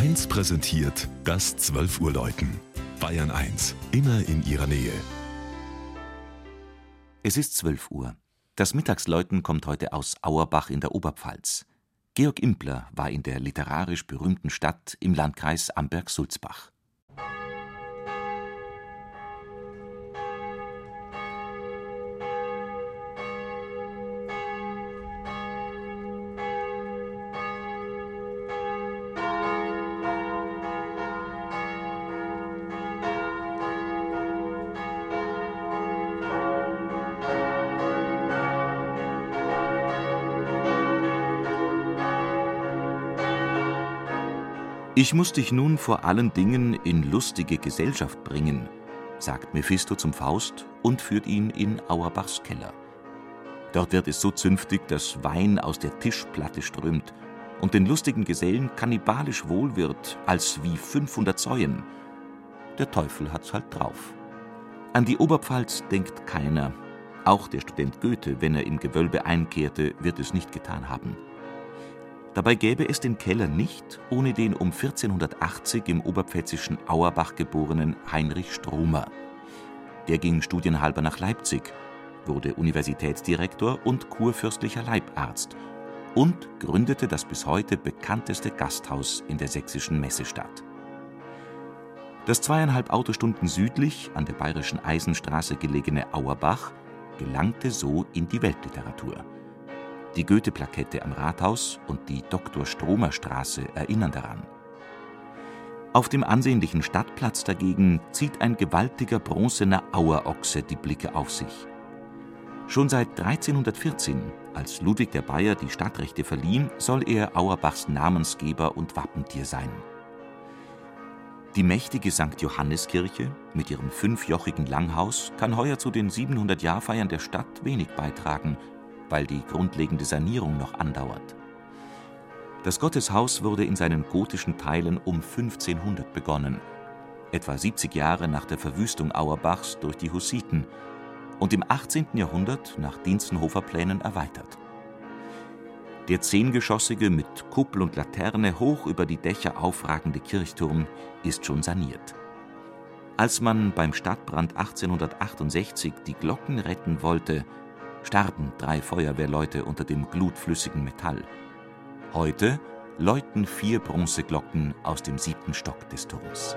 1 präsentiert das 12 Uhr Läuten. Bayern 1, immer in ihrer Nähe. Es ist 12 Uhr. Das Mittagsläuten kommt heute aus Auerbach in der Oberpfalz. Georg Impler war in der literarisch berühmten Stadt im Landkreis Amberg-Sulzbach. Ich muss dich nun vor allen Dingen in lustige Gesellschaft bringen, sagt Mephisto zum Faust und führt ihn in Auerbachs Keller. Dort wird es so zünftig, dass Wein aus der Tischplatte strömt und den lustigen Gesellen kannibalisch wohl wird, als wie 500 Säuen. Der Teufel hat's halt drauf. An die Oberpfalz denkt keiner. Auch der Student Goethe, wenn er im Gewölbe einkehrte, wird es nicht getan haben. Dabei gäbe es den Keller nicht ohne den um 1480 im oberpfälzischen Auerbach geborenen Heinrich Stromer. Der ging studienhalber nach Leipzig, wurde Universitätsdirektor und kurfürstlicher Leibarzt und gründete das bis heute bekannteste Gasthaus in der sächsischen Messestadt. Das zweieinhalb Autostunden südlich an der bayerischen Eisenstraße gelegene Auerbach gelangte so in die Weltliteratur. Die Goethe-Plakette am Rathaus und die Dr.-Stromer-Straße erinnern daran. Auf dem ansehnlichen Stadtplatz dagegen zieht ein gewaltiger bronzener Auerochse die Blicke auf sich. Schon seit 1314, als Ludwig der Bayer die Stadtrechte verlieh, soll er Auerbachs Namensgeber und Wappentier sein. Die mächtige St. Johanneskirche mit ihrem fünfjochigen Langhaus kann heuer zu den 700-Jahrfeiern der Stadt wenig beitragen, weil die grundlegende Sanierung noch andauert. Das Gotteshaus wurde in seinen gotischen Teilen um 1500 begonnen, etwa 70 Jahre nach der Verwüstung Auerbachs durch die Hussiten und im 18. Jahrhundert nach Dienstenhofer Plänen erweitert. Der zehngeschossige, mit Kuppel und Laterne hoch über die Dächer aufragende Kirchturm ist schon saniert. Als man beim Stadtbrand 1868 die Glocken retten wollte, starben drei Feuerwehrleute unter dem glutflüssigen Metall. Heute läuten vier Bronzeglocken aus dem siebten Stock des Turms.